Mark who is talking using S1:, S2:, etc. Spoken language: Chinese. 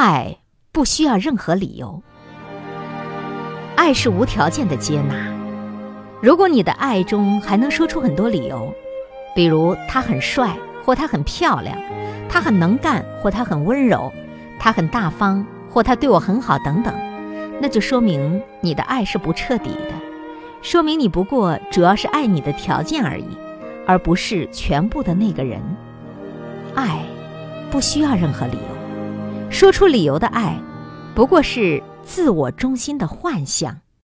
S1: 爱不需要任何理由，爱是无条件的接纳。如果你的爱中还能说出很多理由，比如他很帅，或他很漂亮，他很能干，或他很温柔，他很大方，或他对我很好等等，那就说明你的爱是不彻底的，说明你不过主要是爱你的条件而已，而不是全部的那个人。爱不需要任何理由，说出理由的爱，不过是自我中心的幻想。